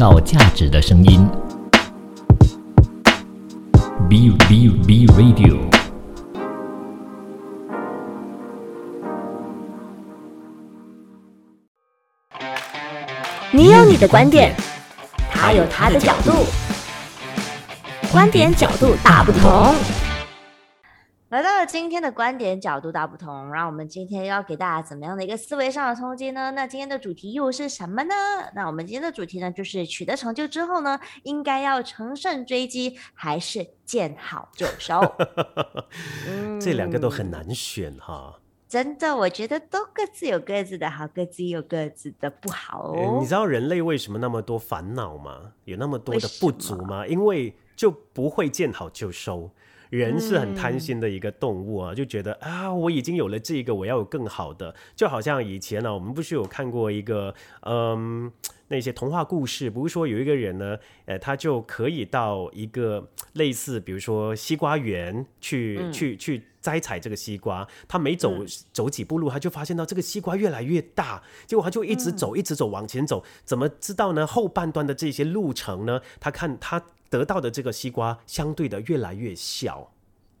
造价值的声音。B B B Radio。你有你的观点，他有他的角度，观点角度大不同。今天的观点角度大不同，让我们今天要给大家怎么样的一个思维上的冲击呢？那今天的主题又是什么呢？那我们今天的主题呢，就是取得成就之后呢，应该要乘胜追击，还是见好就收？这两个都很难选哈。真的，我觉得都各自有各自的好，各自有各自的不好哦。你知道人类为什么那么多烦恼吗？有那么多的不足吗？因为就不会见好就收。人是很贪心的一个动物啊，就觉得啊，我已经有了这个，我要有更好的。就好像以前呢，我们不是有看过一个嗯。那些童话故事，不是说有一个人呢，呃，他就可以到一个类似，比如说西瓜园去去去摘采这个西瓜。他每走走几步路，他就发现到这个西瓜越来越大，结果他就一直走，一直走，往前走。怎么知道呢？后半段的这些路程呢，他看他得到的这个西瓜相对的越来越小。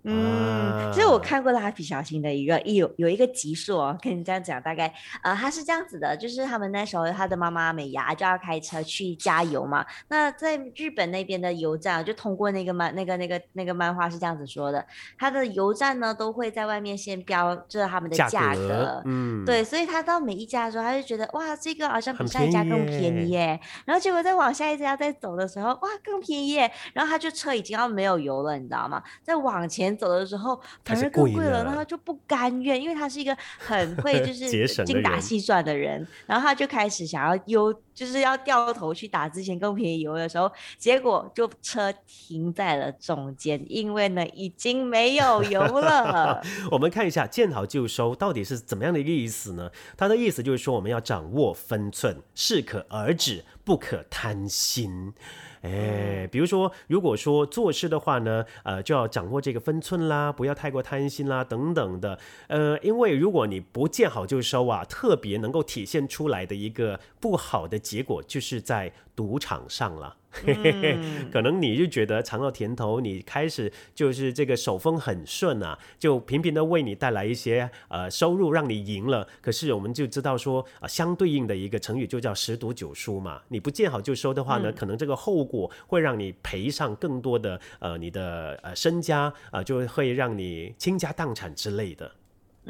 嗯，其实我看过蜡笔小新的一个一有有一个集数哦，跟你这样讲，大概呃，他是这样子的，就是他们那时候他的妈妈美伢就要开车去加油嘛。那在日本那边的油站，就通过那个漫那个那个那个漫画是这样子说的，他的油站呢都会在外面先标着他们的价格，嗯，对，所以他到每一家的时候，他就觉得哇，这个好像比上一家更便宜耶。然后结果再往下一家再走的时候，哇，更便宜耶。然后他就车已经要没有油了，你知道吗？再往前。走的时候反而更贵了，那他就不甘愿，因为他是一个很会 就是精打细算的人，然后他就开始想要优，就是要掉头去打之前更便宜油的时候，结果就车停在了中间，因为呢已经没有油了。我们看一下见好就收到底是怎么样的一个意思呢？他的意思就是说我们要掌握分寸，适可而止，不可贪心。哎，比如说，如果说做事的话呢，呃，就要掌握这个分寸啦，不要太过贪心啦，等等的。呃，因为如果你不见好就收啊，特别能够体现出来的一个不好的结果，就是在赌场上了。嘿嘿嘿，可能你就觉得尝到甜头，你开始就是这个手风很顺啊，就频频的为你带来一些呃收入，让你赢了。可是我们就知道说啊，相对应的一个成语就叫十赌九输嘛。你不见好就收的话呢，可能这个后果会让你赔上更多的呃你的呃身家啊，就会让你倾家荡产之类的。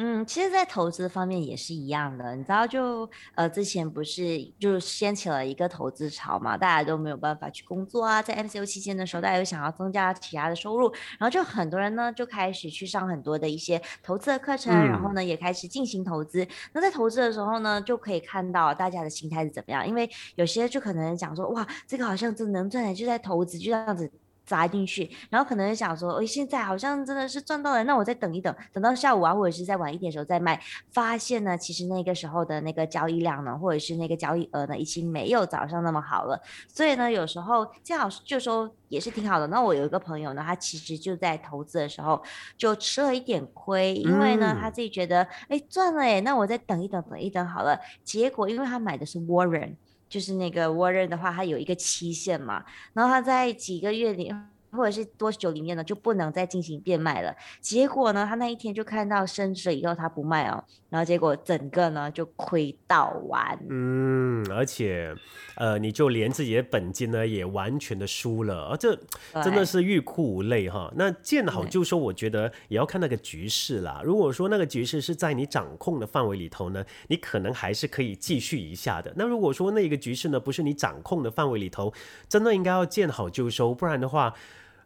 嗯，其实，在投资方面也是一样的。你知道，就呃，之前不是就掀起了一个投资潮嘛？大家都没有办法去工作啊，在 MCO 期间的时候，大家又想要增加其他的收入，然后就很多人呢就开始去上很多的一些投资的课程，然后呢也开始进行投资。那在投资的时候呢，就可以看到大家的心态是怎么样，因为有些就可能讲说，哇，这个好像真能赚钱，就在投资，就这样子。砸进去，然后可能想说，哎，现在好像真的是赚到了，那我再等一等，等到下午啊，或者是再晚一点时候再卖，发现呢，其实那个时候的那个交易量呢，或者是那个交易额呢，已经没有早上那么好了。所以呢，有时候这样就说也是挺好的。那我有一个朋友呢，他其实就在投资的时候就吃了一点亏，因为呢，他自己觉得，哎，赚了哎，那我再等一等，等一等好了。结果因为他买的是 Warren。就是那个 Warren 的话，它有一个期限嘛，然后它在几个月里。或者是多久里面呢，就不能再进行变卖了。结果呢，他那一天就看到升值了以后，他不卖哦，然后结果整个呢就亏到完。嗯，而且，呃，你就连自己的本金呢也完全的输了，而这真的是欲哭无泪哈。那见好就收，我觉得也要看那个局势啦。如果说那个局势是在你掌控的范围里头呢，你可能还是可以继续一下的。那如果说那个局势呢不是你掌控的范围里头，真的应该要见好就收，不然的话。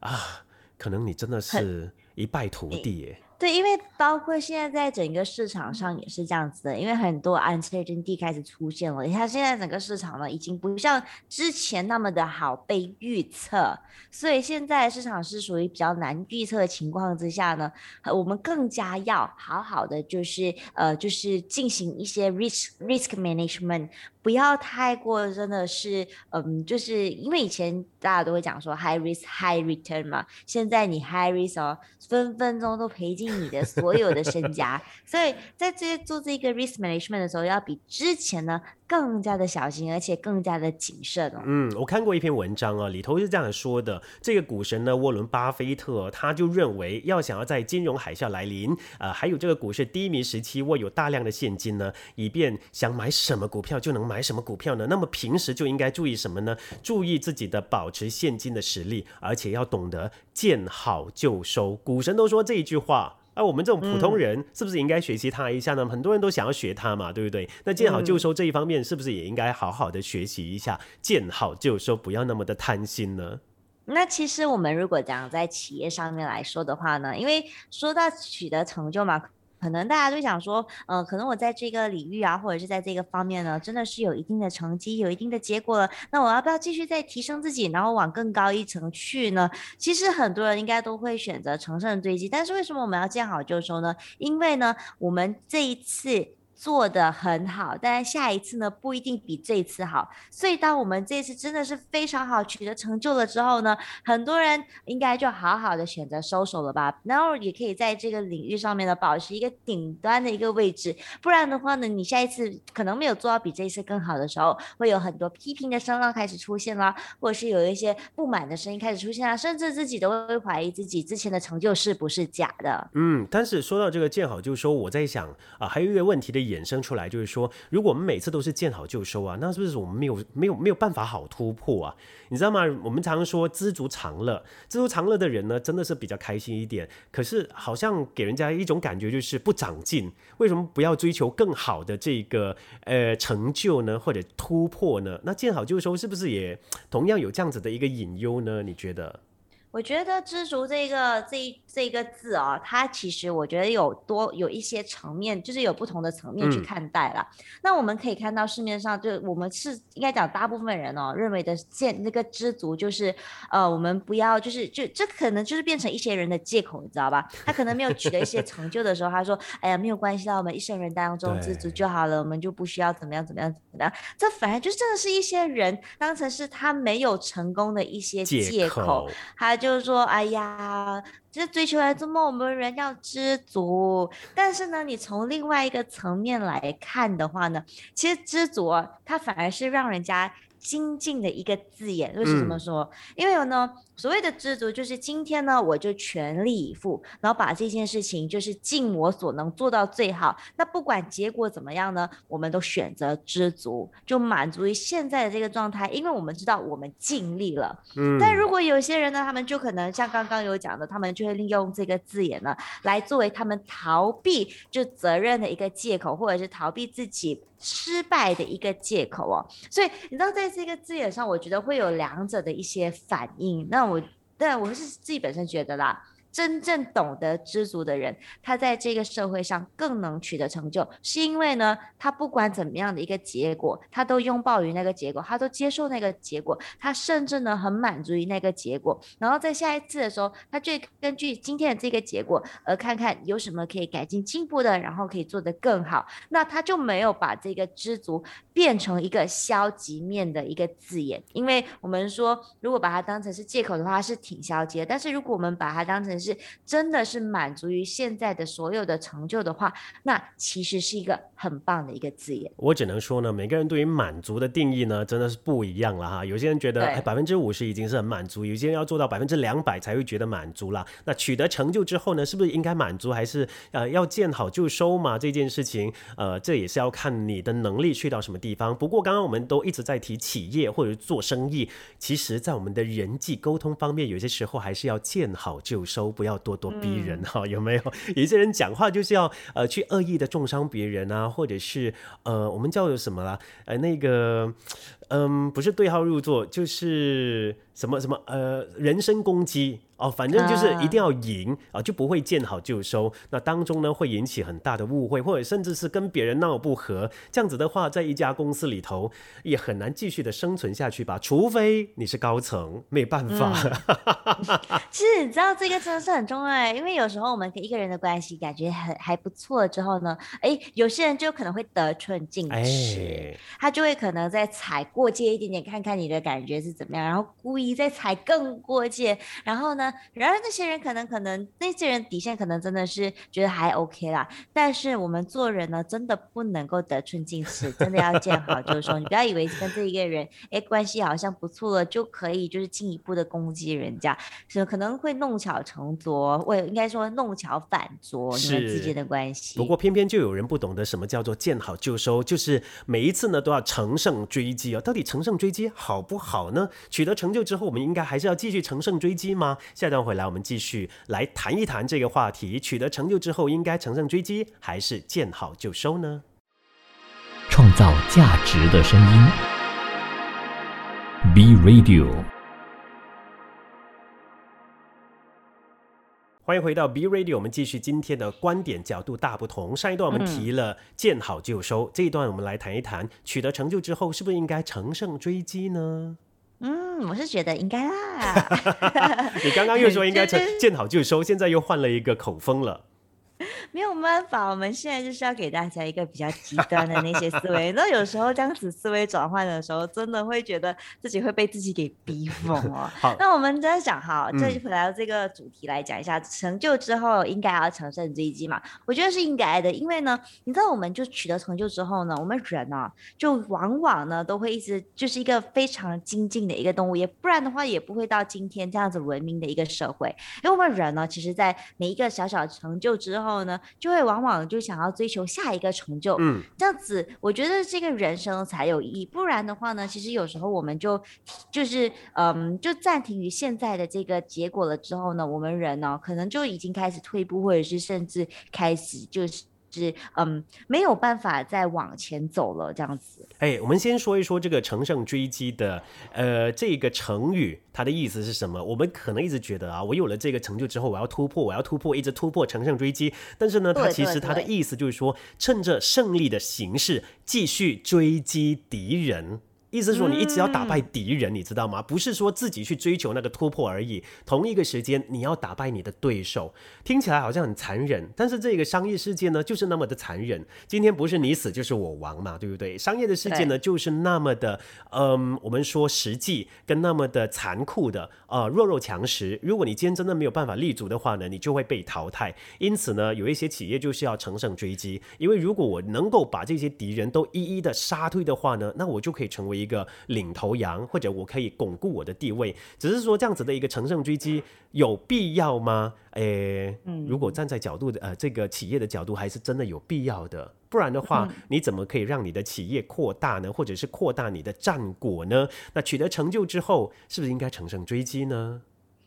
啊，可能你真的是一败涂地耶。对，因为包括现在在整个市场上也是这样子的，因为很多 uncertainty 开始出现了。你看现在整个市场呢，已经不像之前那么的好被预测，所以现在市场是属于比较难预测的情况之下呢，我们更加要好好的就是呃，就是进行一些 risk risk management。不要太过，真的是，嗯，就是因为以前大家都会讲说 high risk high return 嘛，现在你 high risk 哦，分分钟都赔进你的所有的身家，所以在这些做这个 risk management 的时候，要比之前呢更加的小心，而且更加的谨慎哦。嗯，我看过一篇文章啊，里头是这样说的：这个股神呢，沃伦·巴菲特，他就认为，要想要在金融海啸来临，呃，还有这个股市低迷时期握有大量的现金呢，以便想买什么股票就能买什么股票呢？那么平时就应该注意什么呢？注意自己的保持现金的实力，而且要懂得见好就收。股神都说这一句话。而我们这种普通人是不是应该学习他一下呢？很多人都想要学他嘛，对不对？那见好就收这一方面，是不是也应该好好的学习一下？见好就收，不要那么的贪心呢？那其实我们如果讲在企业上面来说的话呢，因为说到取得成就嘛。可能大家都想说，呃，可能我在这个领域啊，或者是在这个方面呢，真的是有一定的成绩，有一定的结果了。那我要不要继续再提升自己，然后往更高一层去呢？其实很多人应该都会选择乘胜追击，但是为什么我们要见好就收呢？因为呢，我们这一次。做的很好，但是下一次呢不一定比这次好。所以当我们这次真的是非常好，取得成就了之后呢，很多人应该就好好的选择收手了吧。然后也可以在这个领域上面呢保持一个顶端的一个位置。不然的话呢，你下一次可能没有做到比这一次更好的时候，会有很多批评的声浪开始出现啦，或者是有一些不满的声音开始出现啊，甚至自己都会怀疑自己之前的成就是不是假的。嗯，但是说到这个见好就收，我在想啊，还有一个问题的。衍生出来就是说，如果我们每次都是见好就收啊，那是不是我们没有没有没有办法好突破啊？你知道吗？我们常常说知足常乐，知足常乐的人呢，真的是比较开心一点。可是好像给人家一种感觉就是不长进。为什么不要追求更好的这个呃成就呢？或者突破呢？那见好就收是不是也同样有这样子的一个隐忧呢？你觉得？我觉得知足这个这这个字啊，它其实我觉得有多有一些层面，就是有不同的层面去看待啦。那我们可以看到市面上，就我们是应该讲大部分人哦认为的见那个知足，就是呃我们不要就是就这可能就是变成一些人的借口，你知道吧？他可能没有取得一些成就的时候，他说哎呀没有关系啦，我们一生人当中知足就好了，我们就不需要怎么样怎么样怎么样。这反而就真的是一些人当成是他没有成功的一些借口，他。就是说，哎呀，这追求来做梦，我们人要知足。但是呢，你从另外一个层面来看的话呢，其实知足，它反而是让人家。精进的一个字眼，为什么说？因为呢，所谓的知足，就是今天呢，我就全力以赴，然后把这件事情就是尽我所能做到最好。那不管结果怎么样呢，我们都选择知足，就满足于现在的这个状态，因为我们知道我们尽力了。嗯。但如果有些人呢，他们就可能像刚刚有讲的，他们就会利用这个字眼呢，来作为他们逃避就责任的一个借口，或者是逃避自己。失败的一个借口哦，所以你知道，在这个字眼上，我觉得会有两者的一些反应。那我，但我是自己本身觉得啦。真正懂得知足的人，他在这个社会上更能取得成就，是因为呢，他不管怎么样的一个结果，他都拥抱于那个结果，他都接受那个结果，他甚至呢很满足于那个结果，然后在下一次的时候，他就根据今天的这个结果而看看有什么可以改进进步的，然后可以做得更好，那他就没有把这个知足变成一个消极面的一个字眼，因为我们说如果把它当成是借口的话，是挺消极的，但是如果我们把它当成是真的是满足于现在的所有的成就的话，那其实是一个很棒的一个字眼。我只能说呢，每个人对于满足的定义呢，真的是不一样了哈。有些人觉得哎，百分之五十已经是很满足，有些人要做到百分之两百才会觉得满足了。那取得成就之后呢，是不是应该满足，还是呃要见好就收嘛？这件事情，呃，这也是要看你的能力去到什么地方。不过刚刚我们都一直在提企业或者做生意，其实在我们的人际沟通方面，有些时候还是要见好就收。不要咄咄逼人哈，有没有？有些人讲话就是要呃去恶意的重伤别人啊，或者是呃我们叫什么啦？呃那个嗯不是对号入座，就是什么什么呃人身攻击。哦，反正就是一定要赢啊，就不会见好就收。那当中呢，会引起很大的误会，或者甚至是跟别人闹不和。这样子的话，在一家公司里头也很难继续的生存下去吧？除非你是高层，没办法。其实你知道这个真的是很重要，因为有时候我们跟一个人的关系感觉很还不错之后呢，哎，有些人就可能会得寸进尺，他就会可能再踩过界一点点，看看你的感觉是怎么样，然后故意再踩更过界，然后呢？然而那些人可能可能那些人底线可能真的是觉得还 OK 啦，但是我们做人呢，真的不能够得寸进尺，真的要见好就收。你不要以为跟这一个人哎关系好像不错了，就可以就是进一步的攻击人家，是可能会弄巧成拙，或应该说弄巧反拙你们之间的关系。不过偏偏就有人不懂得什么叫做见好就收，就是每一次呢都要乘胜追击哦。到底乘胜追击好不好呢？取得成就之后，我们应该还是要继续乘胜追击吗？下段回来我们继续来谈一谈这个话题。取得成就之后，应该乘胜追击还是见好就收呢？创造价值的声音，B Radio。欢迎回到 B Radio，我们继续今天的观点角度大不同。上一段我们提了见好就收，这一段我们来谈一谈取得成就之后是不是应该乘胜追击呢？嗯，我是觉得应该啦。你刚刚又说应该 成见好就收，现在又换了一个口风了。没有办法，我们现在就是要给大家一个比较极端的那些思维。那有时候这样子思维转换的时候，真的会觉得自己会被自己给逼疯哦。好，那我们在讲哈，这回来这个主题来讲一下，成就之后应该要乘胜追击嘛？我觉得是应该的，因为呢，你知道，我们就取得成就之后呢，我们人呢，就往往呢都会一直就是一个非常精进的一个动物，也不然的话也不会到今天这样子文明的一个社会。因为我们人呢，其实在每一个小小成就之后呢。就会往往就想要追求下一个成就，嗯，这样子，我觉得这个人生才有意义。不然的话呢，其实有时候我们就就是嗯，就暂停于现在的这个结果了之后呢，我们人呢可能就已经开始退步，或者是甚至开始就是。是嗯，没有办法再往前走了，这样子。哎，我们先说一说这个乘胜追击的呃这个成语，它的意思是什么？我们可能一直觉得啊，我有了这个成就之后，我要突破，我要突破，一直突破，乘胜追击。但是呢，它其实它的意思就是说，趁着胜利的形式继续追击敌人。意思是说，你一直要打败敌人，你知道吗？不是说自己去追求那个突破而已。同一个时间，你要打败你的对手，听起来好像很残忍，但是这个商业世界呢，就是那么的残忍。今天不是你死就是我亡嘛，对不对？商业的世界呢，就是那么的，嗯，我们说实际跟那么的残酷的，呃，弱肉强食。如果你今天真的没有办法立足的话呢，你就会被淘汰。因此呢，有一些企业就是要乘胜追击，因为如果我能够把这些敌人都一一的杀退的话呢，那我就可以成为。一个领头羊，或者我可以巩固我的地位，只是说这样子的一个乘胜追击有必要吗？诶，如果站在角度的呃这个企业的角度，还是真的有必要的。不然的话，你怎么可以让你的企业扩大呢？或者是扩大你的战果呢？那取得成就之后，是不是应该乘胜追击呢？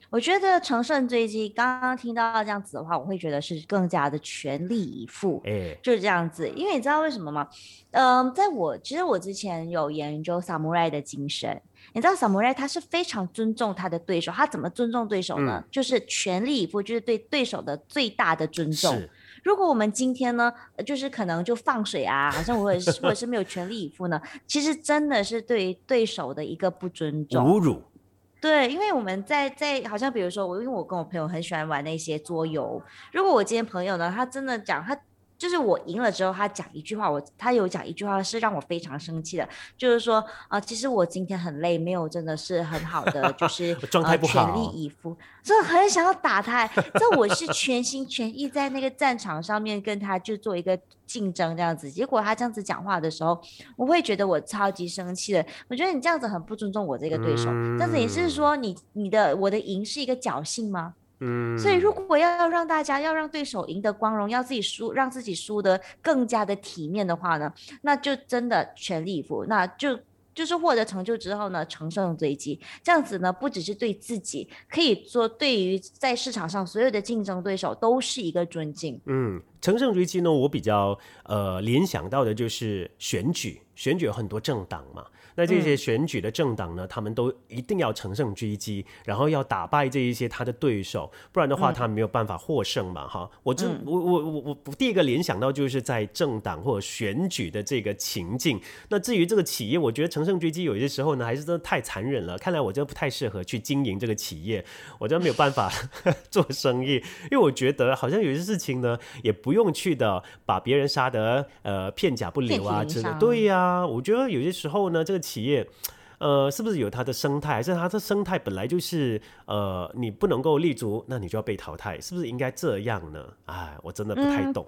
我觉得乘胜追击，刚刚听到这样子的话，我会觉得是更加的全力以赴，哎，就是这样子。因为你知道为什么吗？嗯，在我其实我之前有研究 samurai 的精神，你知道 samurai 他是非常尊重他的对手，他怎么尊重对手呢？就是全力以赴，就是对对手的最大的尊重。如果我们今天呢，就是可能就放水啊，好像我也是或者是没有全力以赴呢，其实真的是对对手的一个不尊重、侮辱。对，因为我们在在好像比如说我，因为我跟我朋友很喜欢玩那些桌游。如果我今天朋友呢，他真的讲他就是我赢了之后，他讲一句话，我他有讲一句话是让我非常生气的，就是说啊，其实我今天很累，没有真的是很好的，就是 状态不好，全力以赴，真的很想要打他。这我是全心全意在那个战场上面跟他就做一个。竞争这样子，结果他这样子讲话的时候，我会觉得我超级生气的。我觉得你这样子很不尊重我这个对手。但是也是说，你你的我的赢是一个侥幸吗？嗯。所以如果要让大家要让对手赢得光荣，要自己输，让自己输得更加的体面的话呢，那就真的全力以赴，那就。就是获得成就之后呢，乘胜追击，这样子呢，不只是对自己，可以说对于在市场上所有的竞争对手都是一个尊敬。嗯，乘胜追击呢，我比较呃联想到的就是选举，选举有很多政党嘛。那这些选举的政党呢，他们都一定要乘胜追击，然后要打败这一些他的对手，不然的话他没有办法获胜嘛，哈。我这我我我我第一个联想到就是在政党或者选举的这个情境。那至于这个企业，我觉得乘胜追击有些时候呢，还是真的太残忍了。看来我真的不太适合去经营这个企业，我真的没有办法 做生意，因为我觉得好像有些事情呢，也不用去的把别人杀得呃片甲不留啊之类。对呀，我觉得有些时候呢，这个。企业，呃，是不是有它的生态，还是它的生态本来就是呃，你不能够立足，那你就要被淘汰，是不是应该这样呢？哎，我真的不太懂。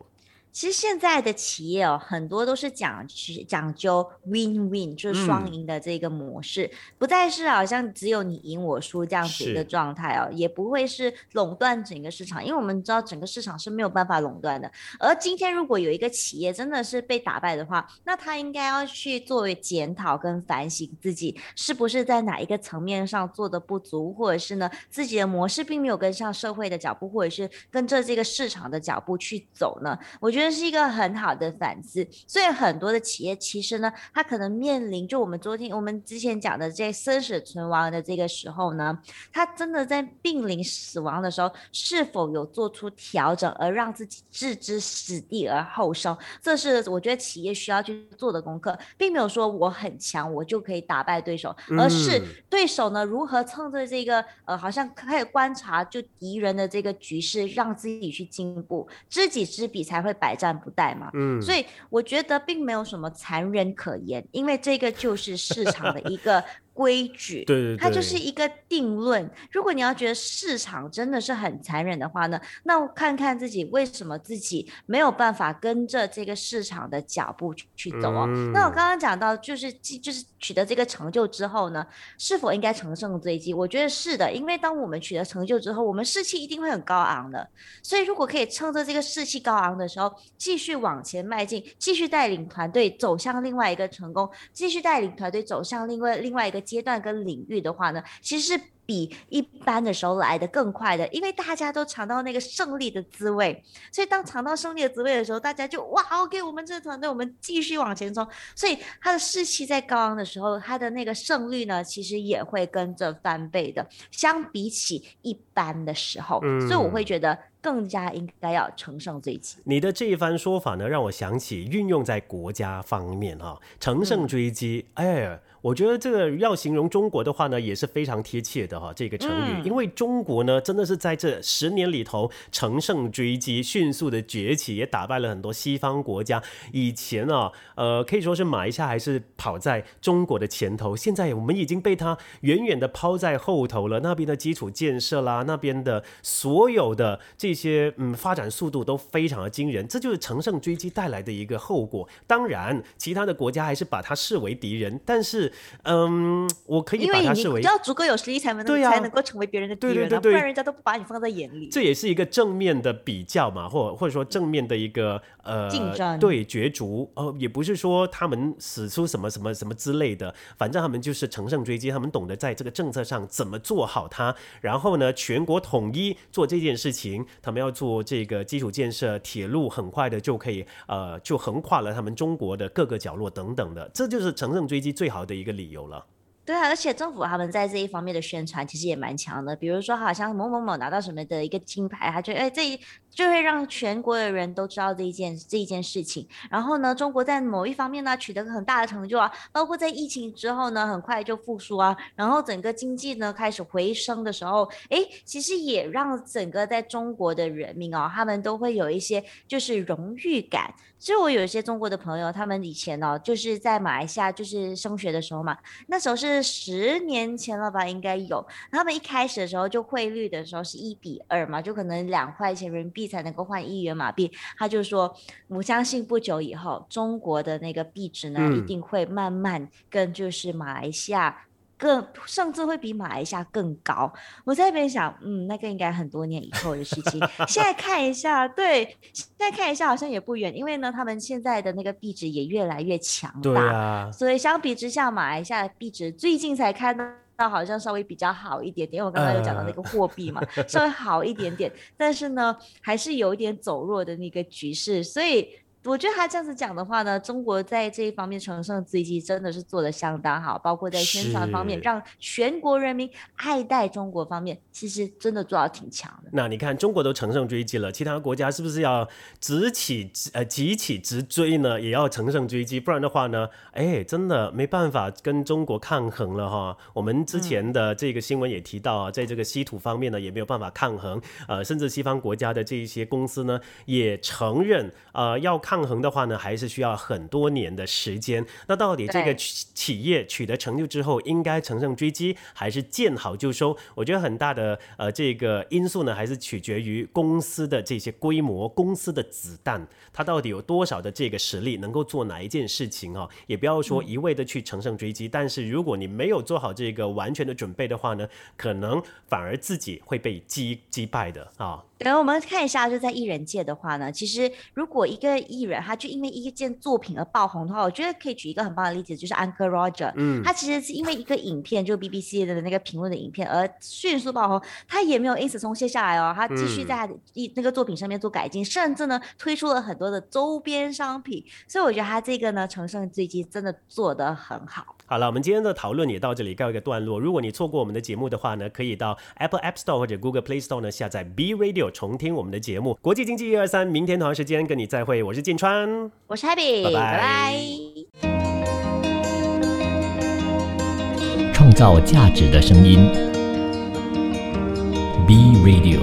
其实现在的企业哦，很多都是讲讲究 win win，就是双赢的这个模式，不再是好像只有你赢我输这样子一个状态哦，也不会是垄断整个市场，因为我们知道整个市场是没有办法垄断的。而今天如果有一个企业真的是被打败的话，那他应该要去作为检讨跟反省自己是不是在哪一个层面上做的不足，或者是呢自己的模式并没有跟上社会的脚步，或者是跟着这个市场的脚步去走呢？我觉得。觉得是一个很好的反思，所以很多的企业其实呢，它可能面临就我们昨天我们之前讲的这生死存亡的这个时候呢，它真的在濒临死亡的时候，是否有做出调整而让自己置之死地而后生？这是我觉得企业需要去做的功课，并没有说我很强，我就可以打败对手，而是对手呢如何趁着这个呃，好像可以观察就敌人的这个局势，让自己去进步，知己知彼才会百。百战不殆嘛，嗯，所以我觉得并没有什么残忍可言，因为这个就是市场的一个。规矩，对对，它就是一个定论。如果你要觉得市场真的是很残忍的话呢，那看看自己为什么自己没有办法跟着这个市场的脚步去走哦。那我刚刚讲到，就是就是取得这个成就之后呢，是否应该乘胜追击？我觉得是的，因为当我们取得成就之后，我们士气一定会很高昂的。所以如果可以趁着这个士气高昂的时候，继续往前迈进，继续带领团队走向另外一个成功，继续带领团队走向另外另外一个。阶段跟领域的话呢，其实是比一般的时候来的更快的，因为大家都尝到那个胜利的滋味，所以当尝到胜利的滋味的时候，大家就哇，OK，我们这个团队我们继续往前冲，所以他的士气在高昂的时候，他的那个胜率呢，其实也会跟着翻倍的，相比起一般的时候，所以我会觉得更加应该要乘胜追击。你的这一番说法呢，让我想起运用在国家方面哈，乘胜追击，哎。我觉得这个要形容中国的话呢，也是非常贴切的哈。这个成语，因为中国呢，真的是在这十年里头乘胜追击，迅速的崛起，也打败了很多西方国家。以前啊，呃，可以说是马来西亚还是跑在中国的前头，现在我们已经被他远远的抛在后头了。那边的基础建设啦，那边的所有的这些嗯发展速度都非常的惊人，这就是乘胜追击带来的一个后果。当然，其他的国家还是把它视为敌人，但是。嗯，我可以把它视为，你要足够有实力才能才能够成为别人的敌人，不然人家都不把你放在眼里。这也是一个正面的比较嘛，或或者说正面的一个呃竞争，对角逐。哦，也不是说他们使出什么什么什么之类的，反正他们就是乘胜追击，他们懂得在这个政策上怎么做好它，然后呢，全国统一做这件事情，他们要做这个基础建设，铁路很快的就可以呃就横跨了他们中国的各个角落等等的，这就是乘胜追击最好的。一个理由了。对啊，而且政府他们在这一方面的宣传其实也蛮强的。比如说，好像某某某拿到什么的一个金牌，他就哎，这就会让全国的人都知道这一件这一件事情。然后呢，中国在某一方面呢取得很大的成就啊，包括在疫情之后呢，很快就复苏啊，然后整个经济呢开始回升的时候，哎，其实也让整个在中国的人民哦，他们都会有一些就是荣誉感。其实我有一些中国的朋友，他们以前哦就是在马来西亚就是升学的时候嘛，那时候是十年前了吧，应该有。他们一开始的时候就汇率的时候是一比二嘛，就可能两块钱人民币才能够换一元马币。他就说，我相信不久以后中国的那个币值呢，一定会慢慢跟就是马来西亚。更甚至会比马来西亚更高。我在那边想，嗯，那个应该很多年以后的事情。现在看一下，对，现在看一下好像也不远，因为呢，他们现在的那个币值也越来越强大。对啊。所以相比之下，马来西亚的币值最近才看到好像稍微比较好一点点。因为我刚刚有讲到那个货币嘛，稍微好一点点，但是呢，还是有一点走弱的那个局势，所以。我觉得他这样子讲的话呢，中国在这一方面乘胜追击真的是做的相当好，包括在宣传方面，让全国人民爱戴中国方面，其实真的做到挺强的。那你看，中国都乘胜追击了，其他国家是不是要直起呃急起直追呢？也要乘胜追击，不然的话呢，哎，真的没办法跟中国抗衡了哈。我们之前的这个新闻也提到啊，在这个稀土方面呢，也没有办法抗衡，呃，甚至西方国家的这一些公司呢，也承认呃要抗。抗衡的话呢，还是需要很多年的时间。那到底这个企企业取得成就之后，应该乘胜追击，还是见好就收？我觉得很大的呃这个因素呢，还是取决于公司的这些规模，公司的子弹，它到底有多少的这个实力，能够做哪一件事情哦？也不要说一味的去乘胜追击，但是如果你没有做好这个完全的准备的话呢，可能反而自己会被击击败的啊。等我们看一下，就在艺人界的话呢，其实如果一个艺人他就因为一件作品而爆红的话，我觉得可以举一个很棒的例子，就是 Uncle Roger，嗯他其实是因为一个影片，就 BBC 的那个评论的影片而迅速爆红，他也没有因此松懈下来哦，他继续嗯在一那个作品上面做改进，甚至呢推出了很多的周边商品，所以我觉得他这个呢乘胜追击真的做得很好。好了，我们今天的讨论也到这里告一个段落。如果你错过我们的节目的话呢，可以到 Apple App Store 或者 Google Play Store 呢下载 B Radio 重听我们的节目。国际经济一二三，明天同样时间跟你再会，我是建川。我是 Happy，拜拜拜拜创造价值的声音。B Radio。